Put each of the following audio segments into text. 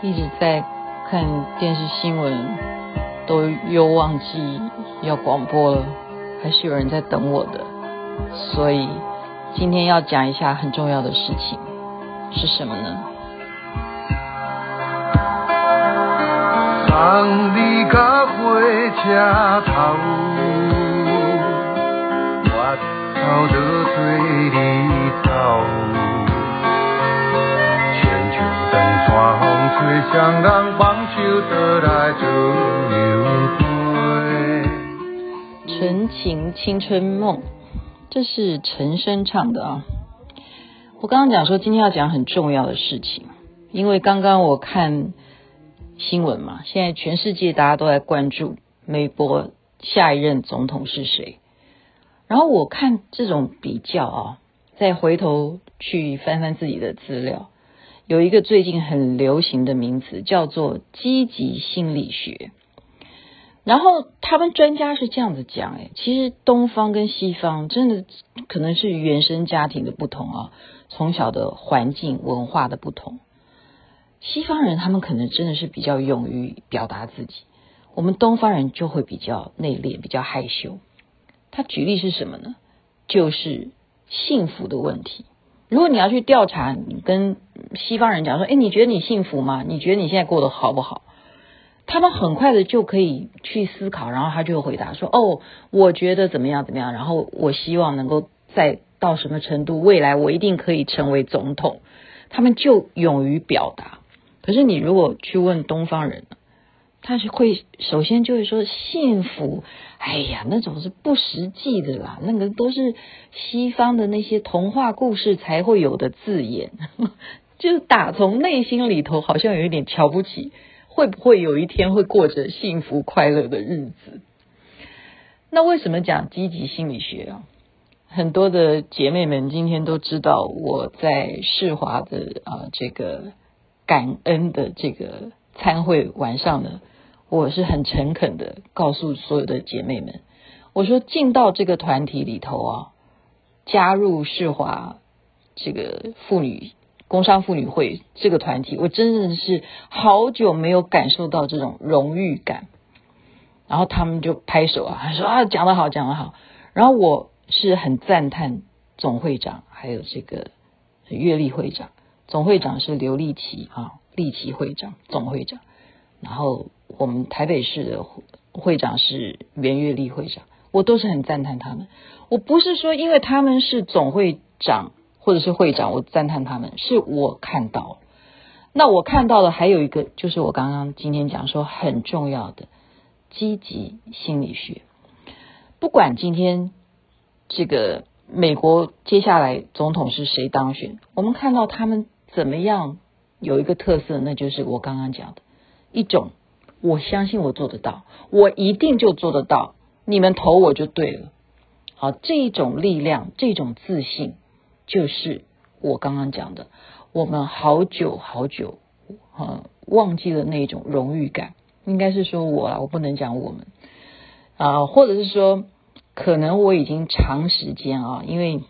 一直在看电视新闻，都又忘记要广播了，还是有人在等我的，所以今天要讲一下很重要的事情，是什么呢？纯情青春梦，这是陈升唱的啊。我刚刚讲说今天要讲很重要的事情，因为刚刚我看新闻嘛，现在全世界大家都在关注美国下一任总统是谁。然后我看这种比较啊，再回头去翻翻自己的资料。有一个最近很流行的名词叫做积极心理学，然后他们专家是这样子讲，哎，其实东方跟西方真的可能是原生家庭的不同啊，从小的环境文化的不同。西方人他们可能真的是比较勇于表达自己，我们东方人就会比较内敛，比较害羞。他举例是什么呢？就是幸福的问题。如果你要去调查，你跟西方人讲说，诶，你觉得你幸福吗？你觉得你现在过得好不好？他们很快的就可以去思考，然后他就会回答说，哦，我觉得怎么样怎么样，然后我希望能够再到什么程度，未来我一定可以成为总统。他们就勇于表达。可是你如果去问东方人，他是会首先就会说幸福。哎呀，那种是不实际的啦，那个都是西方的那些童话故事才会有的字眼，就打从内心里头好像有一点瞧不起，会不会有一天会过着幸福快乐的日子？那为什么讲积极心理学啊？很多的姐妹们今天都知道我在世华的啊这个感恩的这个参会晚上呢。我是很诚恳的告诉所有的姐妹们，我说进到这个团体里头啊，加入世华这个妇女工商妇女会这个团体，我真的是好久没有感受到这种荣誉感。然后他们就拍手啊，说啊讲得好，讲得好。然后我是很赞叹总会长，还有这个月丽会长，总会长是刘丽琪啊，丽琪会长，总会长，然后。我们台北市的会长是袁月丽会长，我都是很赞叹他们。我不是说因为他们是总会长或者是会长，我赞叹他们，是我看到。那我看到的还有一个，就是我刚刚今天讲说很重要的积极心理学。不管今天这个美国接下来总统是谁当选，我们看到他们怎么样有一个特色，那就是我刚刚讲的一种。我相信我做得到，我一定就做得到。你们投我就对了。好，这种力量，这种自信，就是我刚刚讲的。我们好久好久，呃，忘记了那种荣誉感。应该是说我啊，我不能讲我们啊，或者是说，可能我已经长时间啊，因为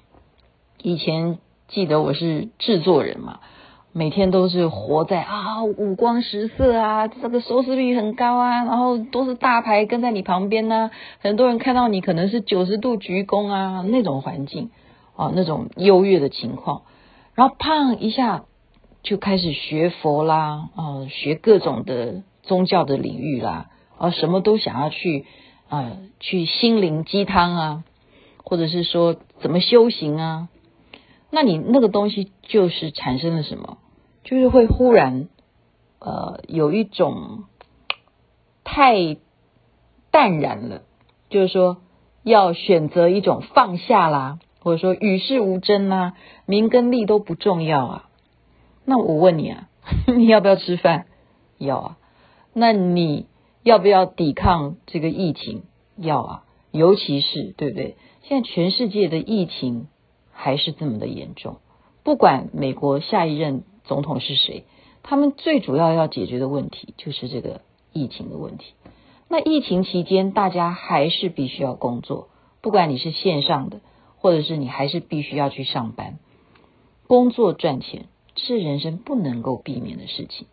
以前记得我是制作人嘛。每天都是活在啊五光十色啊，这个收视率很高啊，然后都是大牌跟在你旁边呢、很多人看到你可能是九十度鞠躬啊那种环境啊那种优越的情况，然后胖一下就开始学佛啦啊学各种的宗教的领域啦啊什么都想要去啊去心灵鸡汤啊，或者是说怎么修行啊，那你那个东西就是产生了什么？就是会忽然，呃，有一种太淡然了，就是说要选择一种放下啦，或者说与世无争啦，名跟利都不重要啊。那我问你啊，你要不要吃饭？要啊。那你要不要抵抗这个疫情？要啊。尤其是对不对？现在全世界的疫情还是这么的严重，不管美国下一任。总统是谁？他们最主要要解决的问题就是这个疫情的问题。那疫情期间，大家还是必须要工作，不管你是线上的，或者是你还是必须要去上班，工作赚钱是人生不能够避免的事情。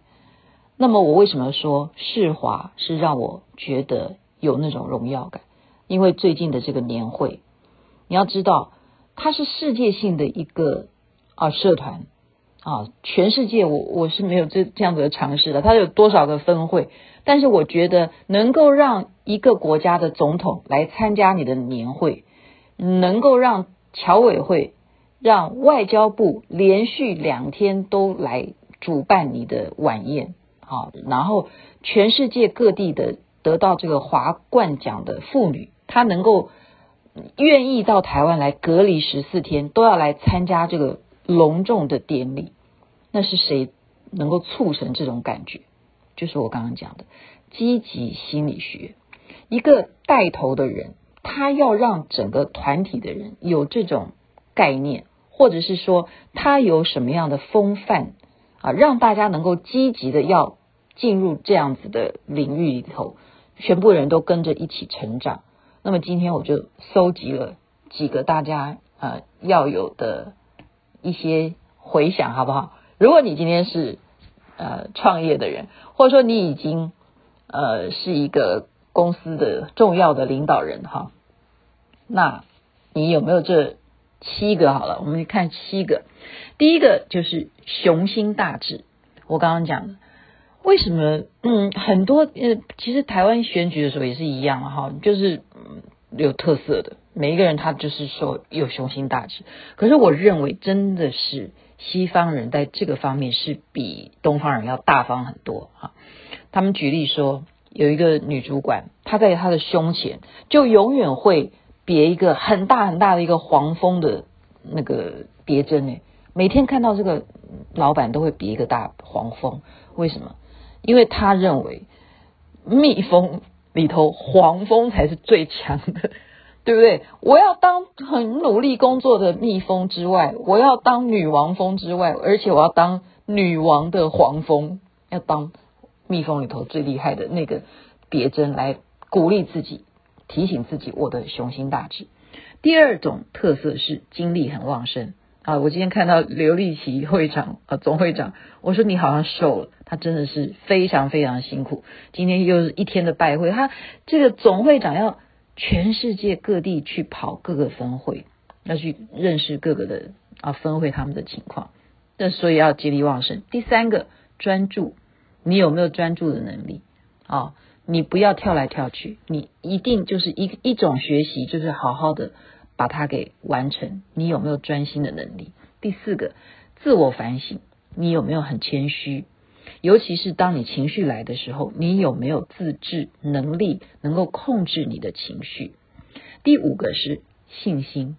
那么我为什么说世华是让我觉得有那种荣耀感？因为最近的这个年会，你要知道，它是世界性的一个啊社团啊，全世界我我是没有这这样子的尝试的。它有多少个分会？但是我觉得能够让一个国家的总统来参加你的年会，能够让侨委会、让外交部连续两天都来主办你的晚宴。好，然后全世界各地的得到这个华冠奖的妇女，她能够愿意到台湾来隔离十四天，都要来参加这个隆重的典礼。那是谁能够促成这种感觉？就是我刚刚讲的积极心理学。一个带头的人，他要让整个团体的人有这种概念，或者是说他有什么样的风范。啊，让大家能够积极的要进入这样子的领域里头，全部人都跟着一起成长。那么今天我就搜集了几个大家呃要有的一些回想，好不好？如果你今天是呃创业的人，或者说你已经呃是一个公司的重要的领导人哈，那你有没有这七个？好了，我们看七个。第一个就是雄心大志。我刚刚讲的，为什么？嗯，很多呃，其实台湾选举的时候也是一样哈，就是嗯有特色的，每一个人他就是说有雄心大志。可是我认为，真的是西方人在这个方面是比东方人要大方很多哈。他们举例说，有一个女主管，她在她的胸前就永远会别一个很大很大的一个黄蜂的那个别针诶。每天看到这个老板都会别一个大黄蜂，为什么？因为他认为蜜蜂里头黄蜂才是最强的，对不对？我要当很努力工作的蜜蜂之外，我要当女王蜂之外，而且我要当女王的黄蜂，要当蜜蜂里头最厉害的那个别针来鼓励自己，提醒自己我的雄心大志。第二种特色是精力很旺盛。啊，我今天看到刘立奇会长啊，总会长，我说你好像瘦了，他真的是非常非常辛苦。今天又是一天的拜会，他这个总会长要全世界各地去跑各个分会，要去认识各个的啊分会他们的情况，那所以要精力旺盛。第三个专注，你有没有专注的能力啊？你不要跳来跳去，你一定就是一一种学习，就是好好的。把它给完成，你有没有专心的能力？第四个，自我反省，你有没有很谦虚？尤其是当你情绪来的时候，你有没有自制能力，能够控制你的情绪？第五个是信心，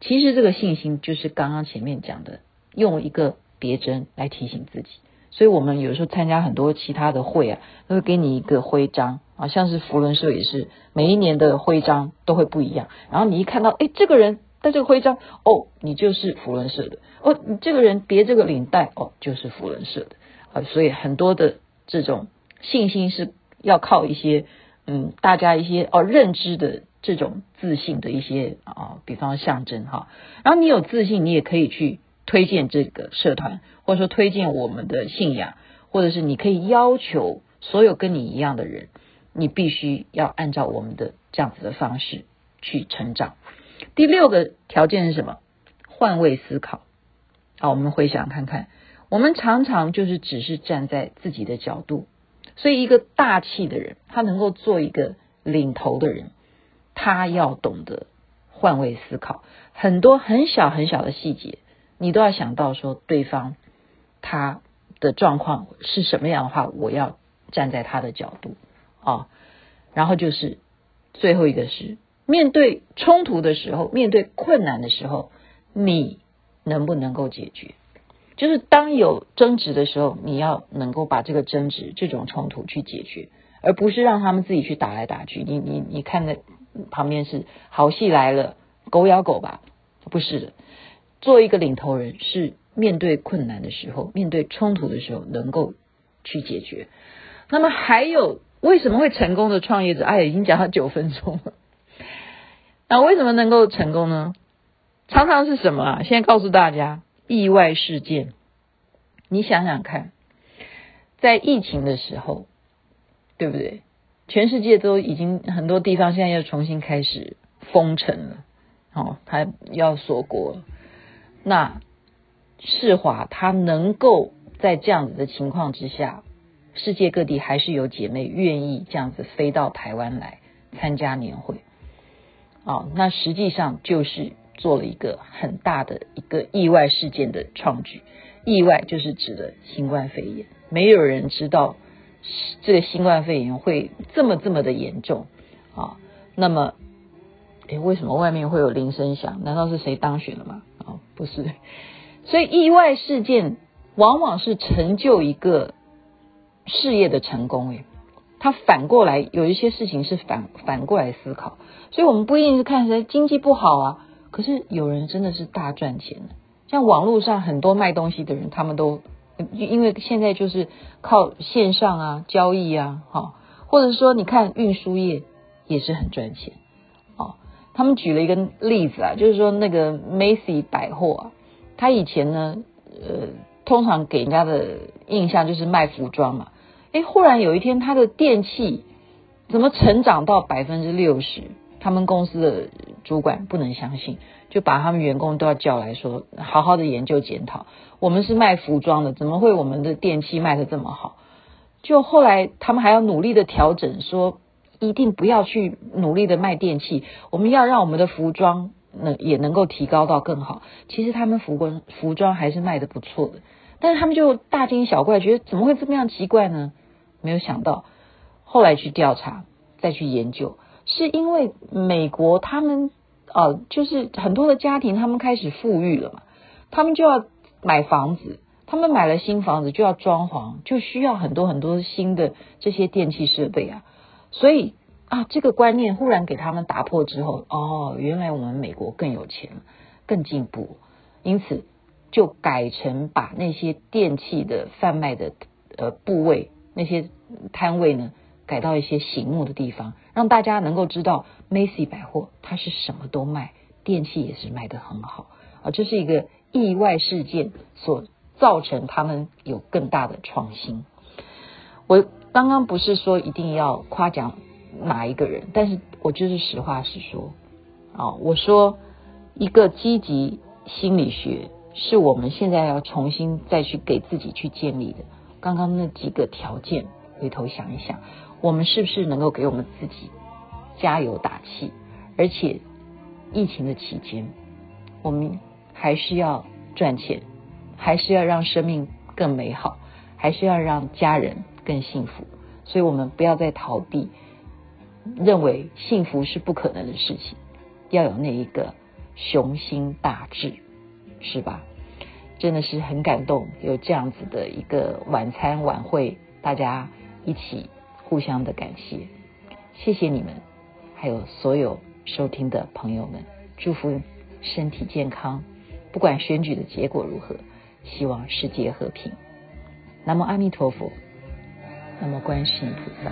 其实这个信心就是刚刚前面讲的，用一个别针来提醒自己。所以我们有时候参加很多其他的会啊，都会给你一个徽章啊，像是福伦社也是，每一年的徽章都会不一样。然后你一看到，哎，这个人戴这个徽章，哦，你就是福伦社的；哦，你这个人别这个领带，哦，就是福伦社的。啊，所以很多的这种信心是要靠一些，嗯，大家一些哦认知的这种自信的一些啊，比方象征哈。然后你有自信，你也可以去。推荐这个社团，或者说推荐我们的信仰，或者是你可以要求所有跟你一样的人，你必须要按照我们的这样子的方式去成长。第六个条件是什么？换位思考。好，我们回想看看，我们常常就是只是站在自己的角度，所以一个大气的人，他能够做一个领头的人，他要懂得换位思考，很多很小很小的细节。你都要想到说，对方他的状况是什么样的话，我要站在他的角度啊、然后就是最后一个是面对冲突的时候，面对困难的时候，你能不能够解决？就是当有争执的时候，你要能够把这个争执、这种冲突去解决，而不是让他们自己去打来打去。你你你看的旁边是好戏来了，狗咬狗吧？不是的。做一个领头人，是面对困难的时候，面对冲突的时候，能够去解决。那么还有为什么会成功的创业者？哎，已经讲了九分钟了。那为什么能够成功呢？常常是什么啊？现在告诉大家，意外事件。你想想看，在疫情的时候，对不对？全世界都已经很多地方现在又重新开始封城了，哦，他要锁国。那世华他能够在这样子的情况之下，世界各地还是有姐妹愿意这样子飞到台湾来参加年会，哦，那实际上就是做了一个很大的一个意外事件的创举。意外就是指的新冠肺炎，没有人知道。这个新冠肺炎会这么这么的严重啊？那么，诶，为什么外面会有铃声响？难道是谁当选了吗？啊，不是。所以意外事件往往是成就一个事业的成功。诶，他反过来有一些事情是反反过来思考。所以我们不一定是看谁经济不好啊，可是有人真的是大赚钱。像网络上很多卖东西的人，他们都。因为现在就是靠线上啊交易啊，哈，或者说你看运输业也是很赚钱，哦，他们举了一个例子啊，就是说那个 Macy 百货啊，他以前呢，呃，通常给人家的印象就是卖服装嘛，诶，忽然有一天他的电器怎么成长到百分之六十？他们公司的主管不能相信，就把他们员工都要叫来说，好好的研究检讨。我们是卖服装的，怎么会我们的电器卖得这么好？就后来他们还要努力的调整，说一定不要去努力的卖电器，我们要让我们的服装能也能够提高到更好。其实他们服装服装还是卖得不错的，但是他们就大惊小怪，觉得怎么会这么样奇怪呢？没有想到后来去调查，再去研究。是因为美国他们呃，就是很多的家庭他们开始富裕了嘛，他们就要买房子，他们买了新房子就要装潢，就需要很多很多新的这些电器设备啊，所以啊，这个观念忽然给他们打破之后，哦，原来我们美国更有钱，更进步，因此就改成把那些电器的贩卖的呃部位那些摊位呢。改到一些醒目的地方，让大家能够知道 Macy 百货它是什么都卖，电器也是卖得很好啊。这是一个意外事件所造成他们有更大的创新。我刚刚不是说一定要夸奖哪一个人，但是我就是实话实说啊。我说一个积极心理学是我们现在要重新再去给自己去建立的。刚刚那几个条件，回头想一想。我们是不是能够给我们自己加油打气？而且疫情的期间，我们还是要赚钱，还是要让生命更美好，还是要让家人更幸福。所以，我们不要再逃避，认为幸福是不可能的事情，要有那一个雄心大志，是吧？真的是很感动，有这样子的一个晚餐晚会，大家一起。互相的感谢，谢谢你们，还有所有收听的朋友们，祝福身体健康，不管选举的结果如何，希望世界和平。南无阿弥陀佛，南无观世音菩萨。